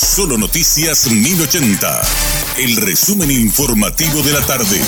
Solo Noticias 1080. El resumen informativo de la tarde.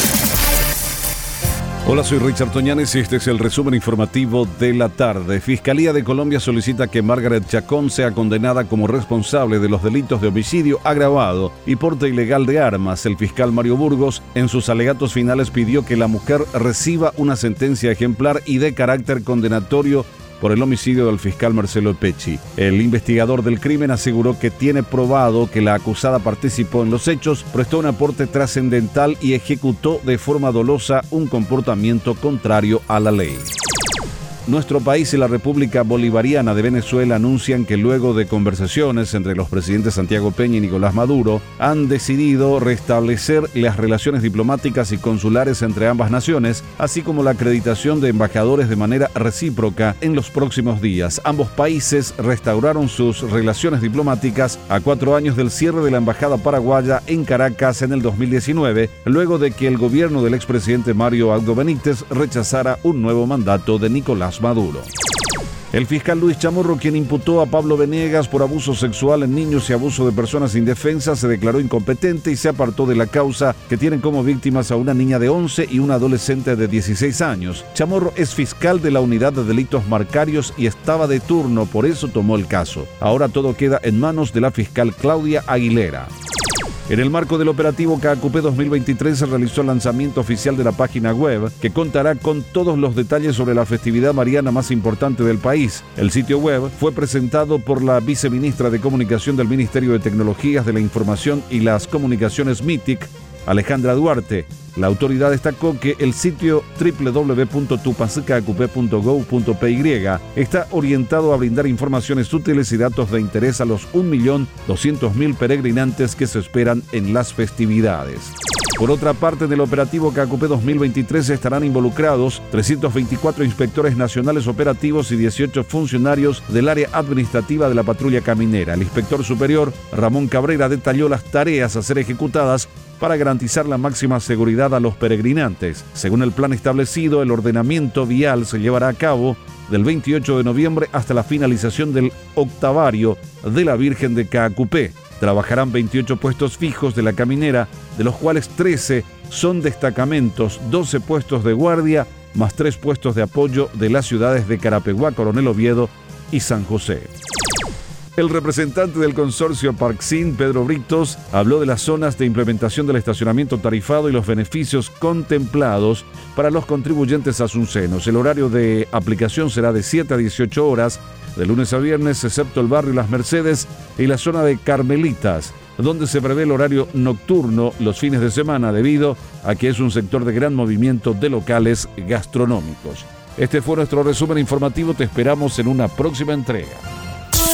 Hola, soy Richard Toñanes y este es el resumen informativo de la tarde. Fiscalía de Colombia solicita que Margaret Chacón sea condenada como responsable de los delitos de homicidio agravado y porte ilegal de armas. El fiscal Mario Burgos en sus alegatos finales pidió que la mujer reciba una sentencia ejemplar y de carácter condenatorio por el homicidio del fiscal Marcelo Pecci. El investigador del crimen aseguró que tiene probado que la acusada participó en los hechos, prestó un aporte trascendental y ejecutó de forma dolosa un comportamiento contrario a la ley. Nuestro país y la República Bolivariana de Venezuela anuncian que luego de conversaciones entre los presidentes Santiago Peña y Nicolás Maduro, han decidido restablecer las relaciones diplomáticas y consulares entre ambas naciones, así como la acreditación de embajadores de manera recíproca en los próximos días. Ambos países restauraron sus relaciones diplomáticas a cuatro años del cierre de la embajada paraguaya en Caracas en el 2019, luego de que el gobierno del expresidente Mario Aldo Benítez rechazara un nuevo mandato de Nicolás Maduro. El fiscal Luis Chamorro, quien imputó a Pablo Venegas por abuso sexual en niños y abuso de personas indefensas, se declaró incompetente y se apartó de la causa que tienen como víctimas a una niña de 11 y una adolescente de 16 años. Chamorro es fiscal de la unidad de delitos marcarios y estaba de turno, por eso tomó el caso. Ahora todo queda en manos de la fiscal Claudia Aguilera. En el marco del operativo KQP 2023 se realizó el lanzamiento oficial de la página web que contará con todos los detalles sobre la festividad mariana más importante del país. El sitio web fue presentado por la viceministra de Comunicación del Ministerio de Tecnologías de la Información y las Comunicaciones MITIC, Alejandra Duarte. La autoridad destacó que el sitio www.tupacecacup.gov.py está orientado a brindar informaciones útiles y datos de interés a los 1.200.000 peregrinantes que se esperan en las festividades. Por otra parte, en el operativo CACUP 2023 estarán involucrados 324 inspectores nacionales operativos y 18 funcionarios del área administrativa de la patrulla caminera. El inspector superior, Ramón Cabrera, detalló las tareas a ser ejecutadas para garantizar la máxima seguridad a los peregrinantes. Según el plan establecido, el ordenamiento vial se llevará a cabo del 28 de noviembre hasta la finalización del octavario de la Virgen de Caacupé. Trabajarán 28 puestos fijos de la caminera, de los cuales 13 son destacamentos, 12 puestos de guardia, más 3 puestos de apoyo de las ciudades de Carapeguá, Coronel Oviedo y San José. El representante del consorcio Parksin, Pedro Britos, habló de las zonas de implementación del estacionamiento tarifado y los beneficios contemplados para los contribuyentes asuncenos. El horario de aplicación será de 7 a 18 horas, de lunes a viernes, excepto el barrio Las Mercedes y la zona de Carmelitas, donde se prevé el horario nocturno los fines de semana debido a que es un sector de gran movimiento de locales gastronómicos. Este fue nuestro resumen informativo, te esperamos en una próxima entrega.